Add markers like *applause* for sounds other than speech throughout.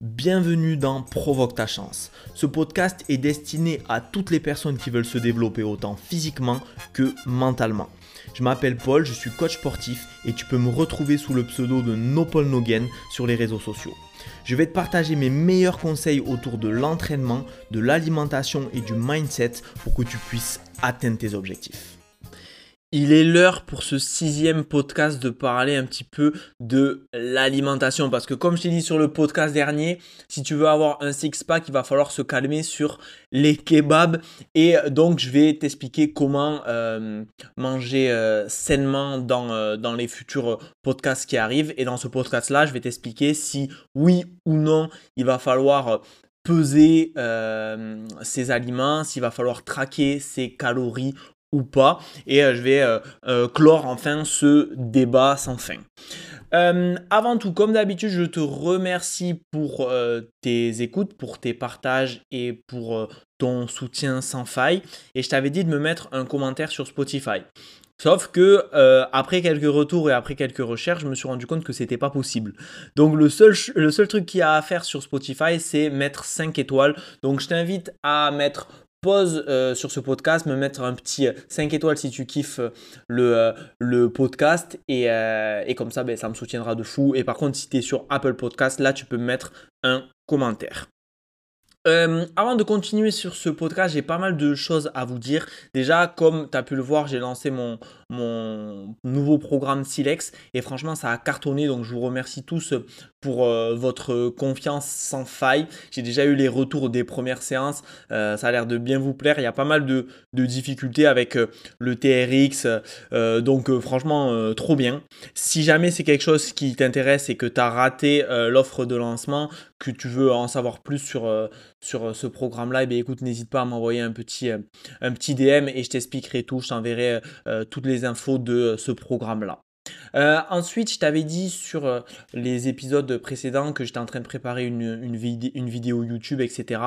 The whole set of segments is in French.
Bienvenue dans Provoque ta chance. Ce podcast est destiné à toutes les personnes qui veulent se développer autant physiquement que mentalement. Je m'appelle Paul, je suis coach sportif et tu peux me retrouver sous le pseudo de No Paul Nogen sur les réseaux sociaux. Je vais te partager mes meilleurs conseils autour de l'entraînement, de l'alimentation et du mindset pour que tu puisses atteindre tes objectifs. Il est l'heure pour ce sixième podcast de parler un petit peu de l'alimentation. Parce que comme je t'ai dit sur le podcast dernier, si tu veux avoir un six-pack, il va falloir se calmer sur les kebabs. Et donc je vais t'expliquer comment euh, manger euh, sainement dans, euh, dans les futurs podcasts qui arrivent. Et dans ce podcast-là, je vais t'expliquer si oui ou non il va falloir peser ses aliments, s'il va falloir traquer ses calories ou pas. Et euh, je vais euh, euh, clore enfin ce débat sans fin. avant tout, comme d'habitude, je te remercie pour tes écoutes, pour tes partages et pour ton soutien sans faille. Et je t'avais dit de me mettre un commentaire sur Spotify. Sauf que après quelques retours et après quelques recherches, je me suis rendu compte que c'était pas possible. Donc le seul, le seul truc qu'il y a à faire sur Spotify, c'est mettre 5 étoiles. Donc je t'invite à mettre pause euh, sur ce podcast, me mettre un petit 5 euh, étoiles si tu kiffes euh, le, le podcast et, et, comme ça ben, ça me soutiendra de fou. Et par contre si tu es sur Apple Podcast, là tu peux me mettre un commentaire. Avant de continuer sur ce podcast, j'ai pas mal de choses à vous dire. Déjà, comme tu as pu le voir, j'ai lancé mon, mon nouveau programme Silex et franchement, ça a cartonné. Donc, je vous remercie tous pour euh, votre confiance sans faille. J'ai déjà eu les retours des premières séances. Euh, ça a l'air de bien vous plaire. Il y a pas mal de, difficultés avec le TRX. donc, franchement, trop bien. Si jamais c'est quelque chose qui t'intéresse et que tu as raté l'offre de lancement, que tu veux en savoir plus sur, euh, sur euh, ce programme-là, eh écoute, n'hésite pas à m'envoyer un petit, euh, un petit DM et je t'expliquerai tout. Je t'enverrai toutes les infos de ce programme-là. Euh, ensuite, je t'avais dit sur euh, les épisodes précédents que j'étais en train de préparer une, vidéo YouTube, etc.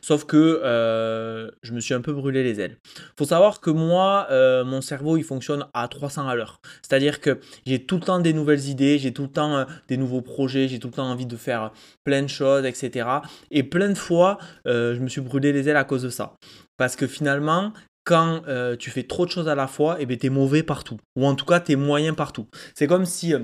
Sauf que euh, je me suis un peu brûlé les ailes. faut savoir que moi, mon cerveau, il fonctionne à 300 à l'heure. C'est-à-dire que j'ai tout le temps des nouvelles idées, j'ai tout le temps des nouveaux projets, j'ai tout le temps envie de faire plein de choses, etc. Et plein de fois, je me suis brûlé les ailes à cause de ça. Parce que finalement, quand euh, tu fais trop de choses à la fois, et eh ben, tu es mauvais partout. Ou en tout cas, tu es moyen partout. C'est comme si euh,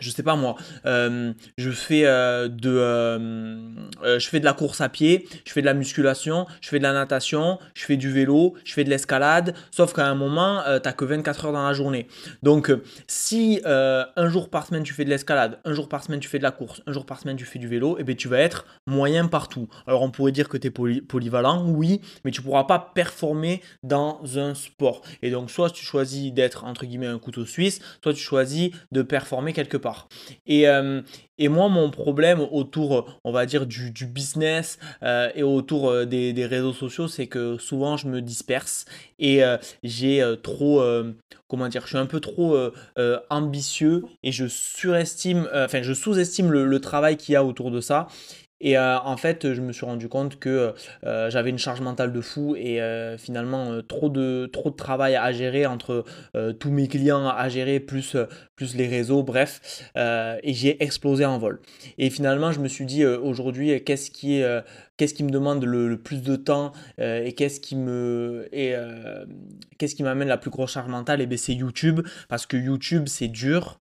je sais pas moi, euh, je fais euh, de, euh, je fais de la course à pied, je fais de la musculation, je fais de la natation, je fais du vélo, je fais de l'escalade. Sauf qu'à un moment, tu t'as que 24 heures dans la journée. Donc, si un jour par semaine tu fais de l'escalade, un jour par semaine tu fais de la course, un jour par semaine tu fais du vélo, et eh ben tu vas être moyen partout. Alors, on pourrait dire que tu es polyvalent, oui, mais tu pourras pas performer dans un sport. Et donc, soit tu choisis d'être entre guillemets un couteau suisse, soit tu choisis de performer quelque et, euh, et moi, mon problème autour, on va dire, du, business euh, et autour euh, des, réseaux sociaux, c'est que souvent je me disperse et j'ai trop, comment dire, je suis un peu trop ambitieux et je surestime, enfin, je sous-estime le travail qu'il y a autour de ça. Et euh, en fait, je me suis rendu compte que euh, j'avais une charge mentale de fou et euh, finalement trop, de, trop de travail à gérer entre tous mes clients à gérer, plus, plus les réseaux, bref. et j'ai explosé en vol. Et finalement, je me suis dit aujourd'hui, qu'est-ce qui est qu'est-ce qui me demande le, plus de temps et qu'est-ce qui me et qu'est-ce qui m'amène la plus grosse charge mentale? Et eh bien c'est YouTube parce que YouTube c'est dur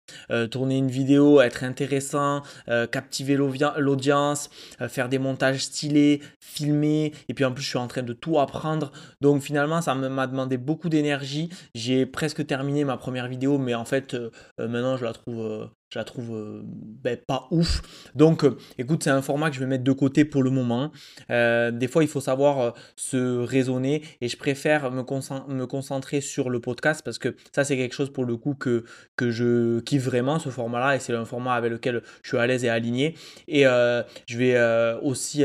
tourner une vidéo être intéressant captiver l'audience faire des montages stylés filmer et puis en plus je suis en train de tout apprendre. Donc finalement ça m'a demandé beaucoup d'énergie. J'ai presque terminé ma première vidéo mais en fait maintenant je la trouve je la trouve euh, ben, pas ouf. Donc, euh, écoute, c'est un format que je vais mettre de côté pour le moment. Euh, des fois, il faut savoir se raisonner et je préfère me, me, concentrer sur le podcast parce que ça, c'est quelque chose pour le coup que, que je kiffe vraiment, ce format-là, et c'est un format avec lequel je suis à l'aise et aligné. Et je vais aussi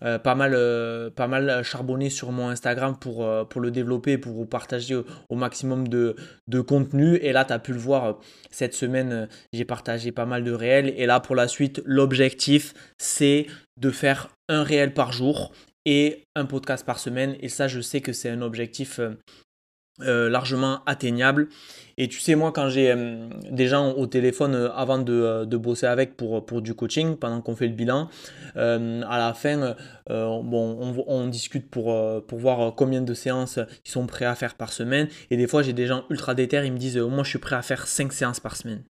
pas, mal, pas mal charbonner sur mon Instagram pour, pour le développer, pour vous partager au, maximum de, de contenu. Et là, tu as pu le voir cette semaine, j'ai partagé partager pas mal de réels. Et là, pour la suite, l'objectif, c'est de faire un réel par jour et un podcast par semaine. Et ça, je sais que c'est un objectif euh, largement atteignable. Et tu sais, moi, quand j'ai des gens au téléphone avant de, bosser avec pour, pour du coaching, pendant qu'on fait le bilan, à la fin, bon, on, discute pour, pour voir combien de séances ils sont prêts à faire par semaine. Et des fois, j'ai des gens ultra déter, ils me disent, moi, je suis prêt à faire 5 séances par semaine.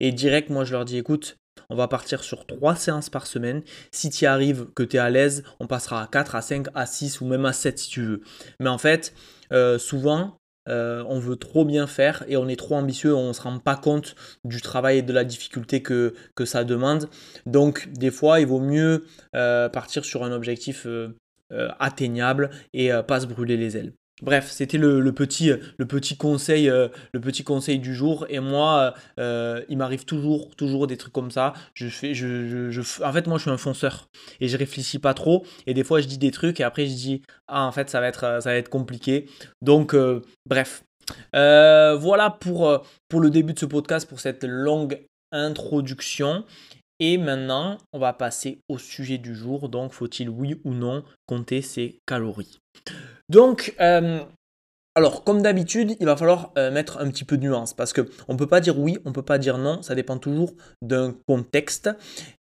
Et direct, moi, je leur dis, écoute, on va partir sur 3 séances par semaine. Si tu y arrives, que tu es à l'aise, on passera à 4, à 5, à 6 ou même à 7 si tu veux. Mais en fait, euh, souvent, euh, on veut trop bien faire et on est trop ambitieux, on ne se rend pas compte du travail et de la difficulté que, ça demande. Donc des fois, il vaut mieux euh, partir sur un objectif atteignable et pas se brûler les ailes. Bref, c'était le, petit, le, petit conseil, euh, le petit conseil du jour. Et moi, euh, il m'arrive toujours, toujours des trucs comme ça. Je fais, je, je, en fait, moi, je suis un fonceur et je réfléchis pas trop. Et des fois, je dis des trucs et après, je dis ah, en fait, ça va être, compliqué. Donc, euh, bref. voilà pour le début de ce podcast, pour cette longue introduction. Et maintenant, on va passer au sujet du jour. Donc, faut-il oui ou non compter ses calories? Donc, euh, alors comme d'habitude, il va falloir euh, mettre un petit peu de nuance parce que on peut pas dire oui, on peut pas dire non, ça dépend toujours d'un contexte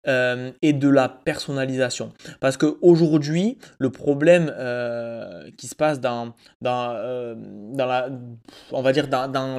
euh, et de la personnalisation. Parce qu'aujourd'hui, le problème qui se passe dans, dans,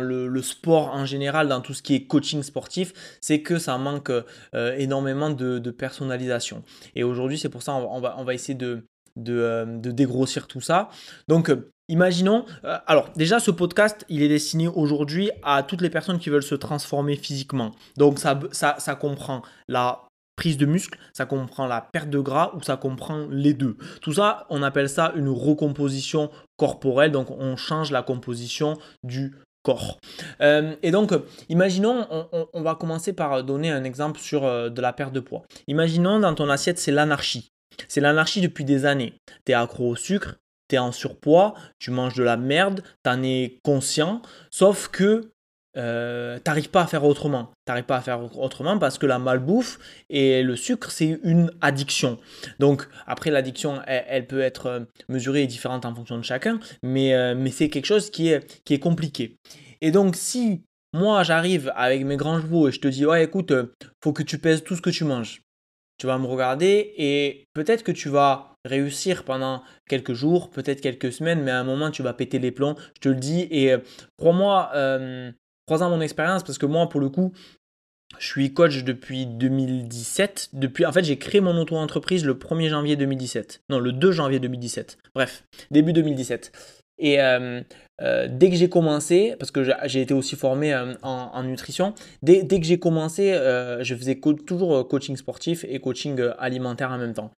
le, sport en général, dans tout ce qui est coaching sportif, c'est que ça manque énormément de, personnalisation. Et aujourd'hui, c'est pour ça on va essayer de euh, de, dégrossir tout ça. Donc, euh, imaginons, euh, alors déjà ce podcast, il est destiné aujourd'hui à toutes les personnes qui veulent se transformer physiquement. Donc, ça, ça, comprend la prise de muscle, ça comprend la perte de gras ou ça comprend les deux. Tout ça, on appelle ça une recomposition corporelle. Donc, on change la composition du corps. et donc, imaginons, on, on, va commencer par donner un exemple sur de la perte de poids. Imaginons dans ton assiette, c'est l'anarchie. C'est l'anarchie depuis des années. Tu es accro au sucre, tu es en surpoids, tu manges de la merde, tu en es conscient, sauf que euh, t'arrives pas à faire autrement. T'arrives pas à faire autrement parce que la malbouffe et le sucre, c'est une addiction. Donc, après, l'addiction, elle, peut être euh, mesurée et différente en fonction de chacun, mais, euh, mais c'est quelque chose qui est, qui est compliqué. Et donc, si moi, j'arrive avec mes grands chevaux et je te dis, ouais, écoute, faut que tu pèses tout ce que tu manges tu vas me regarder et peut-être que tu vas réussir pendant quelques jours, peut-être quelques semaines, mais à un moment tu vas péter les plombs, je te le dis. Et euh, crois-moi, euh, crois-en mon expérience, parce que moi, pour le coup, je suis coach depuis 2017. Depuis, en fait, j'ai créé mon auto-entreprise le 1er janvier 2017. Non, le 2 janvier 2017. Bref, début 2017. Et euh, euh, dès que j'ai commencé, parce que j'ai été aussi formé euh, en, nutrition, dès, que j'ai commencé, je faisais toujours coaching sportif et coaching alimentaire en même temps.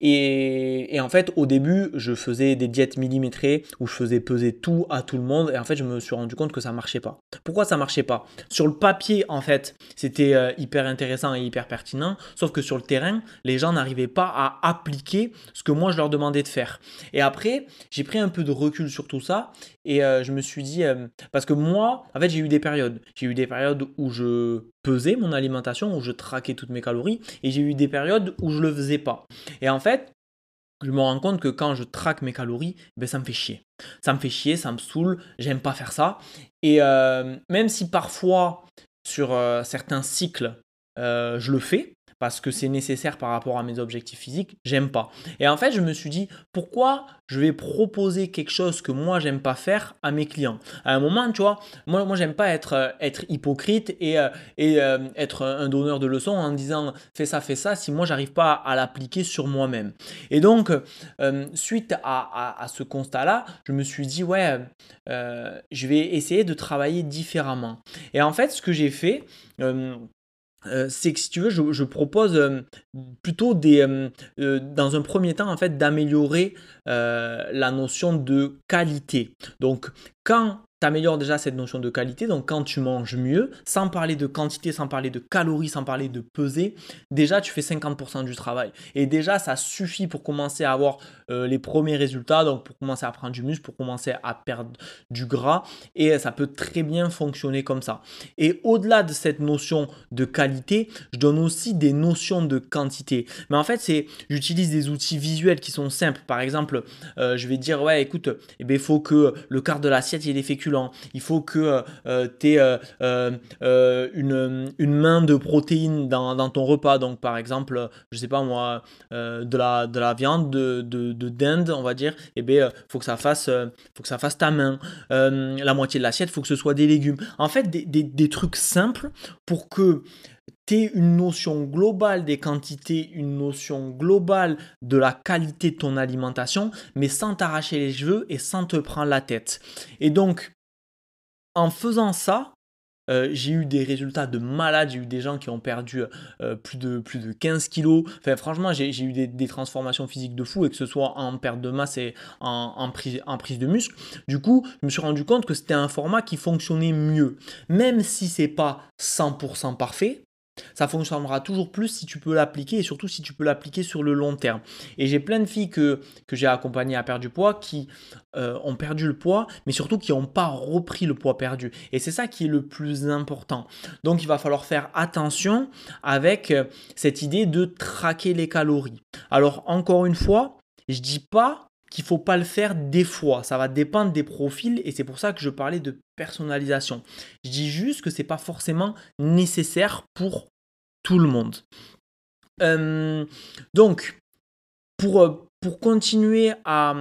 Et, en fait, au début, je faisais des diètes millimétrées où je faisais peser tout à tout le monde. Et en fait, je me suis rendu compte que ça marchait pas. Pourquoi ça marchait pas? Sur le papier, en fait, c'était euh, hyper intéressant et hyper pertinent. Sauf que sur le terrain, les gens n'arrivaient pas à appliquer ce que moi je leur demandais de faire. Et après, j'ai pris un peu de recul sur tout ça. Et euh, je me suis dit, euh, parce que moi, en fait, j'ai eu des périodes. J'ai eu des périodes où je pesais mon alimentation, où je traquais toutes mes calories, et j'ai eu des périodes où je le faisais pas. Et en fait, je me rends compte que quand je traque mes calories, ben ça me fait chier. Ça me fait chier, ça me saoule, j'aime pas faire ça. Et euh, même si parfois, sur certains cycles, je le fais, parce que c'est nécessaire par rapport à mes objectifs physiques, j'aime pas. Et en fait, je me suis dit, pourquoi je vais proposer quelque chose que moi, j'aime pas faire à mes clients? À un moment, tu vois, moi, moi j'aime pas être, euh, être hypocrite et, euh, et euh, être un donneur de leçons en disant, fais ça, fais ça, si moi, j'arrive pas à l'appliquer sur moi-même. Et donc, suite à, à, ce constat-là, je me suis dit, ouais, je vais essayer de travailler différemment. Et en fait, ce que j'ai fait, c'est que si tu veux, je, propose euh, plutôt des, euh, dans un premier temps en fait d'améliorer la notion de qualité. Donc quand t'améliores déjà cette notion de qualité. Donc quand tu manges mieux, sans parler de quantité, sans parler de calories, sans parler de peser, déjà tu fais 50% du travail. Et déjà ça suffit pour commencer à avoir euh, les premiers résultats, donc pour commencer à prendre du muscle, pour commencer à perdre du gras. Et ça peut très bien fonctionner comme ça. Et au-delà de cette notion de qualité, je donne aussi des notions de quantité. Mais en fait, c'est j'utilise des outils visuels qui sont simples. Par exemple, euh, je vais dire ouais, écoute, eh ben, il faut que le quart de l'assiette il ait des Il faut que tu aies une, une, main de protéines dans, ton repas. Donc par exemple, je sais pas moi, euh, de, la, de la viande de, de, de dinde, on va dire. Et eh ben, faut que ça fasse, faut que ça fasse ta main. la moitié de l'assiette, faut que ce soit des légumes. En fait, des, trucs simples pour que une notion globale des quantités, une notion globale de la qualité de ton alimentation, mais sans t'arracher les cheveux et sans te prendre la tête. Et donc, en faisant ça, euh, j'ai eu des résultats de malade, j'ai eu des gens qui ont perdu euh, plus, de, plus de 15 kilos. Franchement, j'ai eu des, transformations physiques de fou, et que ce soit en perte de masse et en, en, prise, en prise de muscle. Du coup, je me suis rendu compte que c'était un format qui fonctionnait mieux. Même si c'est pas 100% parfait, ça fonctionnera toujours plus si tu peux l'appliquer et surtout si tu peux l'appliquer sur le long terme. Et j'ai plein de filles que, j'ai accompagnées à perdre du poids qui euh, ont perdu le poids, mais surtout qui n'ont pas repris le poids perdu. Et c'est ça qui est le plus important. Donc il va falloir faire attention avec euh, cette idée de traquer les calories. Alors encore une fois, je dis pas qu'il faut pas le faire des fois. Ça va dépendre des profils et c'est pour ça que je parlais de personnalisation. Je dis juste que c'est pas forcément nécessaire pour tout le monde. Euh, donc, euh, pour continuer à,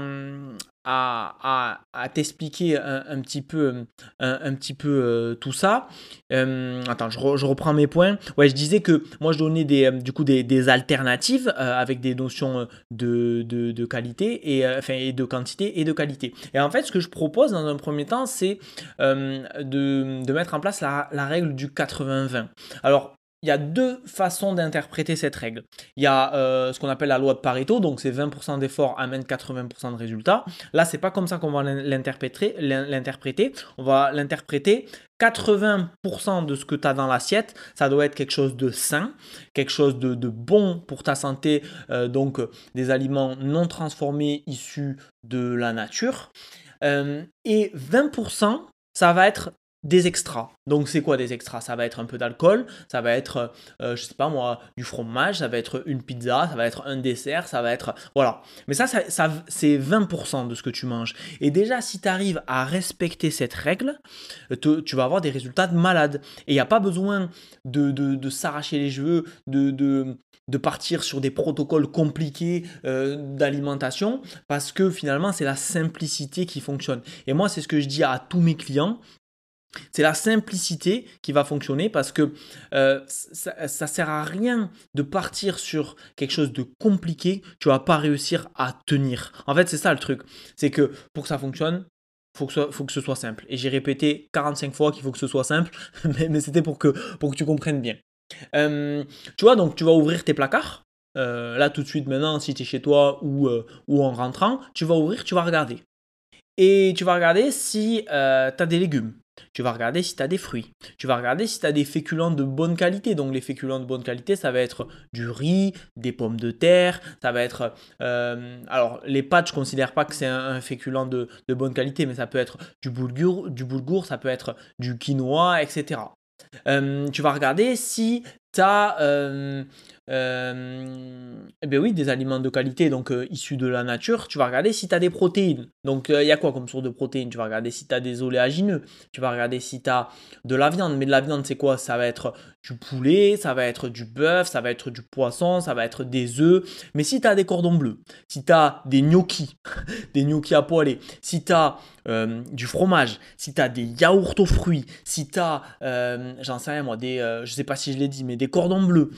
à, t'expliquer un, petit peu, un, petit peu euh, tout ça. Euh, attends, je, reprends mes points. Ouais, je disais que moi je donnais des, du coup des, alternatives euh, avec des notions de, de, qualité et, enfin, de quantité et de qualité. Et en fait, ce que je propose dans un premier temps, c'est de, de, mettre en place la, la règle du 80-20. Alors, il y a deux façons d'interpréter cette règle. Il y a euh, ce qu'on appelle la loi de Pareto, donc c'est 20% d'efforts amènent 80% de résultats. Là, c'est pas comme ça qu'on va l'interpréter. On va l'interpréter 80% de ce que tu as dans l'assiette, ça doit être quelque chose de sain, quelque chose de, bon pour ta santé, euh, donc des aliments non transformés issus de la nature. Euh, et 20%, ça va être des extras. Donc c'est quoi des extras? Ça va être un peu d'alcool, ça va être, euh, je sais pas moi, du fromage, ça va être une pizza, ça va être un dessert, ça va être... Voilà. Mais ça, ça, c'est 20% de ce que tu manges. Et déjà, si tu arrives à respecter cette règle, tu vas avoir des résultats de malade. Et il n'y a pas besoin de, de, s'arracher les cheveux, de, de, de, partir sur des protocoles compliqués euh, d'alimentation, parce que finalement, c'est la simplicité qui fonctionne. Et moi, c'est ce que je dis à tous mes clients. C'est la simplicité qui va fonctionner parce que euh, ça, ne sert à rien de partir sur quelque chose de compliqué, tu vas pas réussir à tenir. En fait, c'est ça le truc. C'est que pour que ça fonctionne, faut que, faut que ce soit simple. Et j'ai répété 45 fois qu'il faut que ce soit simple, *laughs* mais, c'était pour que, pour que tu comprennes bien. Euh, tu vois, donc tu vas ouvrir tes placards. Euh, là, tout de suite, maintenant, si tu es chez toi ou, ou en rentrant, tu vas ouvrir, tu vas regarder. Et tu vas regarder si tu as des légumes. Tu vas regarder si tu as des fruits. Tu vas regarder si tu as des féculents de bonne qualité. Donc les féculents de bonne qualité, ça va être du riz, des pommes de terre, ça va être... Euh, alors les pâtes, je ne considère pas que c'est un, féculent de, bonne qualité, mais ça peut être du boulgour, du boulgour ça peut être du quinoa, etc. Euh, tu vas regarder si tu as... Euh, eh bien oui, des aliments de qualité, donc issus de la nature, tu vas regarder si tu as des protéines. Donc il y a quoi comme source de protéines? Tu vas regarder si tu as des oléagineux, tu vas regarder si tu as de la viande. Mais de la viande, c'est quoi? Ça va être du poulet, ça va être du bœuf, ça va être du poisson, ça va être des œufs. Mais si tu as des cordons bleus, si tu as des gnocchis, *laughs* des gnocchis à poêler, si tu as du fromage, si tu as des yaourts aux fruits, si tu as, j'en sais rien moi, des, je sais pas si je l'ai dit, mais des cordons bleus,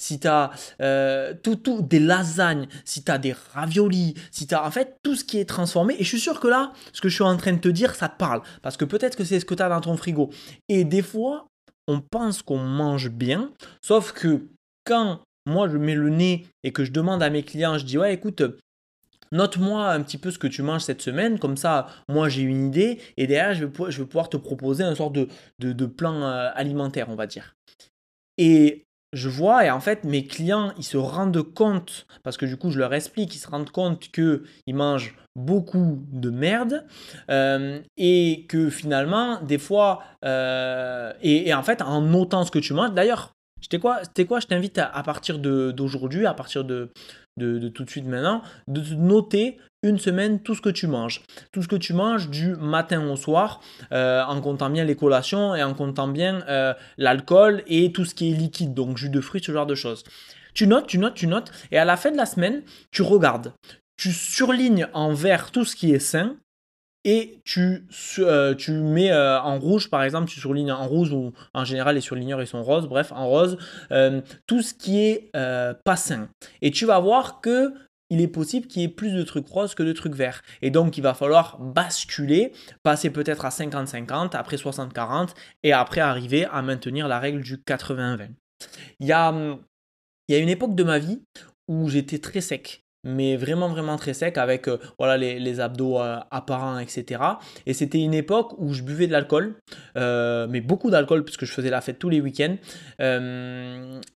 si tu as euh, tout, tout, des lasagnes, si tu as des raviolis, si tu as en fait tout ce qui est transformé. Et je suis sûr que là, ce que je suis en train de te dire, ça te parle. Parce que peut-être que c'est ce que tu as dans ton frigo. Et des fois, on pense qu'on mange bien, sauf que quand moi je mets le nez et que je demande à mes clients, je dis ouais écoute, Note-moi un petit peu ce que tu manges cette semaine, comme ça, moi j'ai une idée, et derrière, je vais, pouvoir te proposer un sort de, de, plan euh, alimentaire, on va dire. Et je vois, et en fait, mes clients, ils se rendent compte, parce que du coup, je leur explique, ils se rendent compte qu'ils mangent beaucoup de merde, euh, et que finalement, des fois, euh, et, en fait, en notant ce que tu manges, d'ailleurs, quoi, quoi Je t'invite à, à, partir d'aujourd'hui, à partir de, de, tout de suite maintenant, de noter une semaine tout ce que tu manges. Tout ce que tu manges du matin au soir, euh, en comptant bien les collations et en comptant bien euh, l'alcool et tout ce qui est liquide, donc jus de fruits, ce genre de choses. Tu notes, tu notes, tu notes, et à la fin de la semaine, tu regardes. Tu surlignes en vert tout ce qui est sain et tu, euh, tu mets euh, en rouge, par exemple, tu surlignes en rouge ou en général les surligneurs ils sont roses, bref, en rose, euh, tout ce qui est pas sain. Et tu vas voir que il est possible qu'il y ait plus de trucs roses que de trucs verts. Et donc, il va falloir basculer, passer peut-être à 50-50, après 60-40, et après arriver à maintenir la règle du 80-20. Il y a, il y a une époque de ma vie où j'étais très sec mais vraiment vraiment très sec avec euh, voilà les, abdos euh, apparents etc et c'était une époque où je buvais de l'alcool euh, mais beaucoup d'alcool puisque je faisais la fête tous les week-ends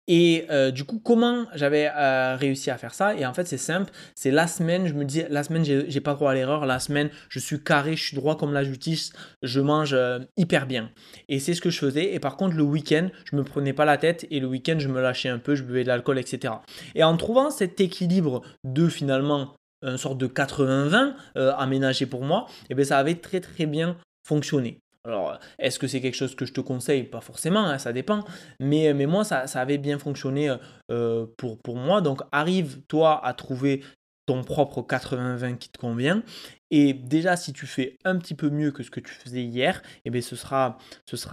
et du coup comment j'avais réussi à faire ça? Et en fait c'est simple. C'est la semaine je me dis la semaine j'ai pas droit à l'erreur. La semaine je suis carré je suis droit comme la justice. Je mange hyper bien. Et c'est ce que je faisais. Et par contre le week-end je me prenais pas la tête et le week-end je me lâchais un peu je buvais de l'alcool etc et en trouvant cet équilibre de finalement une sorte de 80-20 euh, aménagé pour moi, et eh bien ça avait très très bien fonctionné. Alors, est-ce que c'est quelque chose que je te conseille? Pas forcément, hein, ça dépend. Mais, mais moi, ça, ça avait bien fonctionné euh, pour, pour moi. Donc, arrive, toi, à trouver ton propre 80-20 qui te convient. Et déjà, si tu fais un petit peu mieux que ce que tu faisais hier, eh bien ce sera,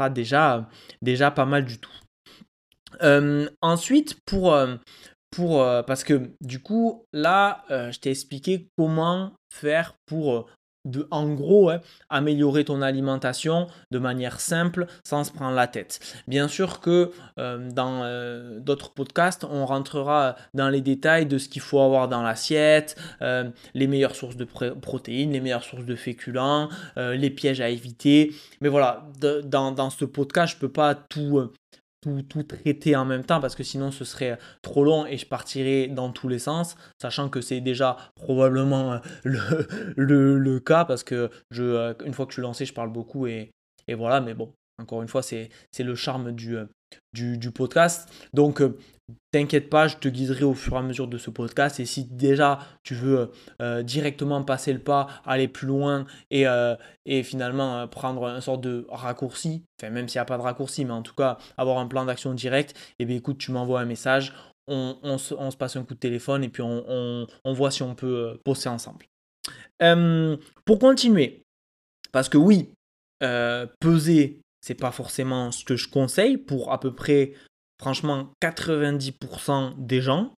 déjà, déjà pas mal du tout. Euh, ensuite, pour, euh, parce que du coup, là, euh, je t'ai expliqué comment faire pour, euh, de, en gros, hein, améliorer ton alimentation de manière simple sans se prendre la tête. Bien sûr que dans d'autres podcasts, on rentrera dans les détails de ce qu'il faut avoir dans l'assiette, les meilleures sources de protéines, les meilleures sources de féculents, les pièges à éviter. Mais voilà, dans, dans ce podcast, je ne peux pas tout tout, traiter en même temps parce que sinon ce serait trop long et je partirais dans tous les sens, sachant que c'est déjà probablement euh, le, *laughs* cas parce que euh, une fois que je suis lancé, je parle beaucoup et, et voilà, mais bon, encore une fois, c'est le charme du, euh, du, du, podcast. Donc, T'inquiète pas, je te guiderai au fur et à mesure de ce podcast. Et si déjà tu veux euh, directement passer le pas, aller plus loin et, euh, finalement euh, prendre un sort de raccourci, enfin même s'il n'y a pas de raccourci, mais en tout cas avoir un plan d'action direct, et eh bien écoute, tu m'envoies un message, on, se, passe un coup de téléphone et puis on, voit si on peut bosser ensemble. pour continuer, parce que oui, peser, c'est pas forcément ce que je conseille pour à peu près franchement 90% des gens,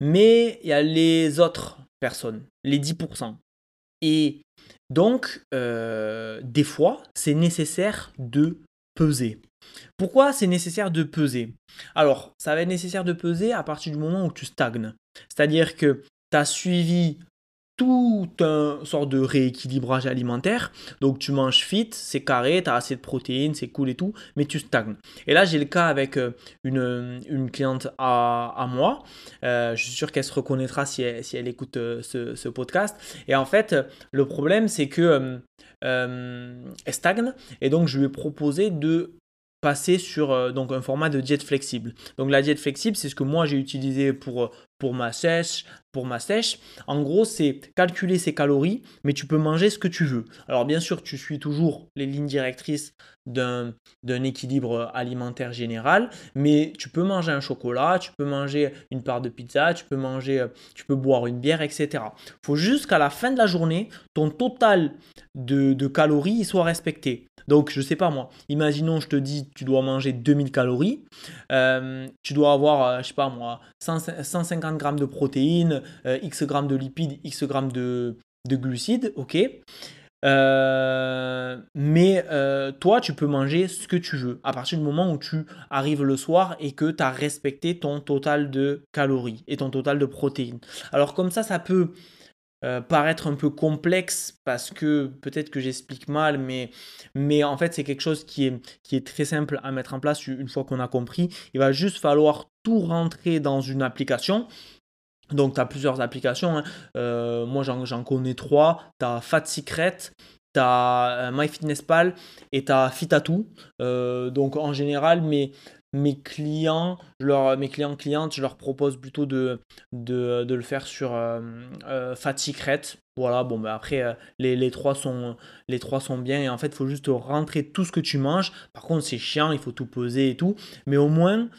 mais il y a les autres personnes, les 10%. Et donc, euh, des fois, c'est nécessaire de peser. Pourquoi c'est nécessaire de peser? Alors, ça va être nécessaire de peser à partir du moment où tu stagnes. C'est-à-dire que tu as suivi tout un sort de rééquilibrage alimentaire. Donc tu manges fit, c'est carré, tu as assez de protéines, c'est cool et tout, mais tu stagnes. Et là j'ai le cas avec euh, une, une cliente à, à moi. Euh, je suis sûr qu'elle se reconnaîtra si elle, si elle écoute euh, ce, ce, podcast. Et en fait, le problème c'est que elle stagne et donc je lui ai proposé de passer sur donc un format de diète flexible. Donc la diète flexible, c'est ce que moi j'ai utilisé pour pour ma sèche, pour ma sèche. En gros, c'est calculer ses calories, mais tu peux manger ce que tu veux. Alors bien sûr, tu suis toujours les lignes directrices d'un équilibre alimentaire général, mais tu peux manger un chocolat, tu peux manger une part de pizza, tu peux manger, tu peux boire une bière, etc. Il faut juste qu'à la fin de la journée, ton total de, de calories soit respecté. Donc, je sais pas moi, imaginons, je te dis, tu dois manger 2000 calories, euh, tu dois avoir, euh, je sais pas moi, 150 grammes de protéines, euh, X grammes de lipides, X grammes de, glucides, ok. Mais toi, tu peux manger ce que tu veux à partir du moment où tu arrives le soir et que tu as respecté ton total de calories et ton total de protéines. Alors comme ça, ça peut paraître un peu complexe parce que peut-être que j'explique mal, mais, mais en fait c'est quelque chose qui est, très simple à mettre en place une fois qu'on a compris. Il va juste falloir tout rentrer dans une application. Donc, tu as plusieurs applications. Hein. Euh, moi, j'en connais trois. Tu as Fat Secret, tu as euh, MyFitnessPal et tu as Fitatou. Euh, donc, en général, mes, mes clients, leur, mes clients clientes, je leur propose plutôt de, de, le faire sur Fat Secret. Voilà, bon, ben après, les, les, trois sont, les trois sont bien et en fait, il faut juste rentrer tout ce que tu manges. Par contre, c'est chiant, il faut tout poser et tout. Mais au moins,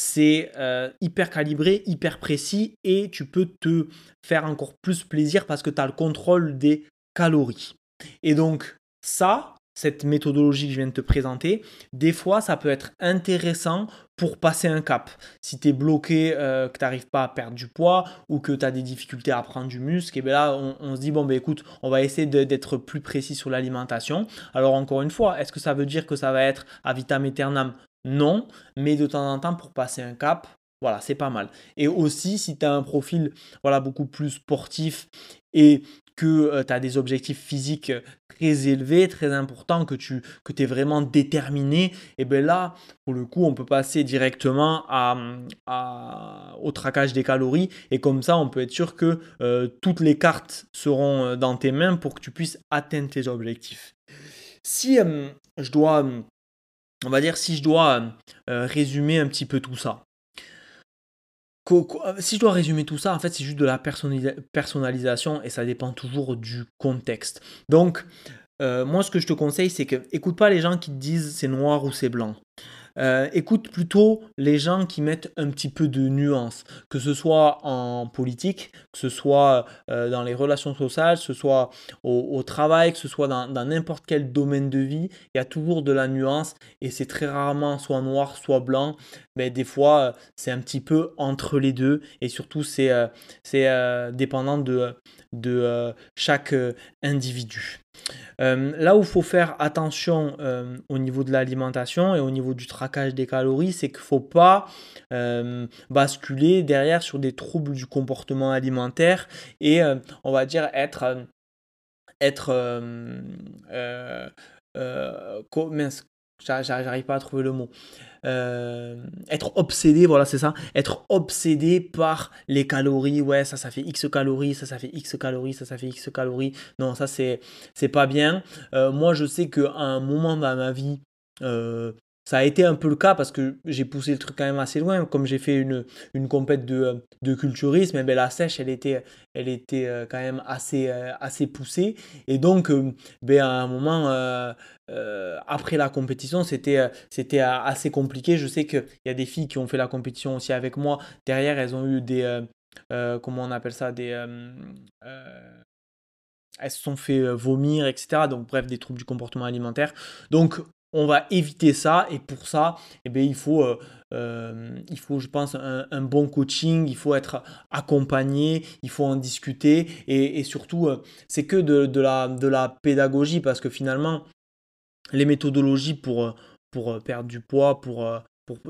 c'est euh, hyper calibré, hyper précis et tu peux te faire encore plus plaisir parce que tu as le contrôle des calories. Et donc ça, cette méthodologie que je viens de te présenter, des fois ça peut être intéressant pour passer un cap. Si tu es bloqué, euh, que tu n'arrives pas à perdre du poids ou que tu as des difficultés à prendre du muscle, et bien là on, se dit bon ben écoute, on va essayer d'être plus précis sur l'alimentation. Alors encore une fois, est-ce que ça veut dire que ça va être à vitam aeternam? Non, mais de temps en temps pour passer un cap, voilà, c'est pas mal. Et aussi, si tu as un profil voilà, beaucoup plus sportif et que euh, tu as des objectifs physiques très élevés, très importants, que tu es vraiment déterminé, et bien là, pour le coup, on peut passer directement à, au traquage des calories. Et comme ça, on peut être sûr que euh, toutes les cartes seront euh, dans tes mains pour que tu puisses atteindre tes objectifs. Si je dois on va dire, si je dois euh, résumer un petit peu tout ça. Si je dois résumer tout ça, en fait, c'est juste de la personnalisation et ça dépend toujours du contexte. Donc, euh, moi, ce que je te conseille, c'est que écoute pas les gens qui te disent c'est noir ou c'est blanc. Euh, écoute plutôt les gens qui mettent un petit peu de nuance, que ce soit en politique, que ce soit euh, dans les relations sociales, que ce soit au, travail, que ce soit dans n'importe quel domaine de vie, il y a toujours de la nuance et c'est très rarement soit noir, soit blanc. Mais des fois, euh, c'est un petit peu entre les deux et surtout, c'est dépendant de chaque individu. Euh, là où il faut faire attention euh, au niveau de l'alimentation et au niveau du traquage des calories, c'est qu'il ne faut pas euh, basculer derrière sur des troubles du comportement alimentaire et on va dire être être j'arrive pas à trouver le mot. Euh, être obsédé, voilà, c'est ça. Être obsédé par les calories. Ouais, ça, ça fait X calories, ça, ça fait X calories, ça, ça fait X calories. Non, ça, c'est, pas bien. Euh, moi, je sais qu'à un moment dans ma vie, euh, ça a été un peu le cas parce que j'ai poussé le truc quand même assez loin. Comme j'ai fait une, une compète de, de culturisme, et eh ben la sèche, elle était, elle était quand même assez, assez poussée. Et donc, ben, à un moment, euh, après la compétition, c'était euh, euh, assez compliqué. Je sais qu'il y a des filles qui ont fait la compétition aussi avec moi. Derrière, elles ont eu des. comment on appelle ça Des. elles se sont fait vomir, etc. Donc, bref, des troubles du comportement alimentaire. Donc, on va éviter ça. Et pour ça, eh bien, il faut. il faut, je pense, un, bon coaching, il faut être accompagné, il faut en discuter et, surtout, c'est que de, la, pédagogie parce que finalement, les méthodologies pour, euh, euh, perdre du poids, pour, euh,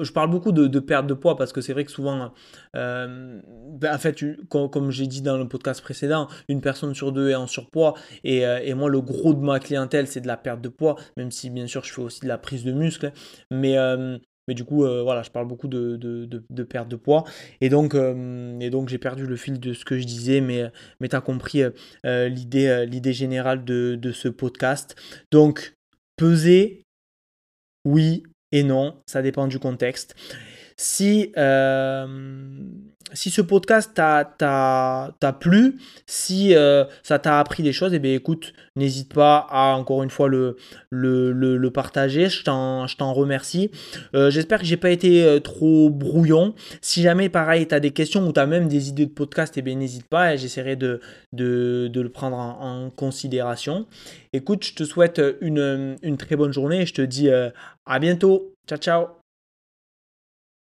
je parle beaucoup de, perte de poids parce que c'est vrai que souvent, ben, en fait, comme, j'ai dit dans le podcast précédent, une personne sur deux est en surpoids et, et moi, le gros de ma clientèle, c'est de la perte de poids, même si bien sûr, je fais aussi de la prise de muscle. Mais, mais du coup, voilà, je parle beaucoup de, perte de poids. Et donc, donc j'ai perdu le fil de ce que je disais, mais, mais tu as compris l'idée, l'idée générale de ce podcast. Donc, Peser, oui et non, ça dépend du contexte. Si, euh, si ce podcast t'a plu, si euh, ça t'a appris des choses, et eh n'hésite pas à encore une fois le, partager. Je t'en remercie. Euh, j'espère que j'ai pas été trop brouillon. Si jamais pareil, tu as des questions ou tu as même des idées de podcast, et eh n'hésite pas. J'essaierai de, de, le prendre en, considération. Écoute, je te souhaite une, une très bonne journée. Je te dis à bientôt. Ciao, ciao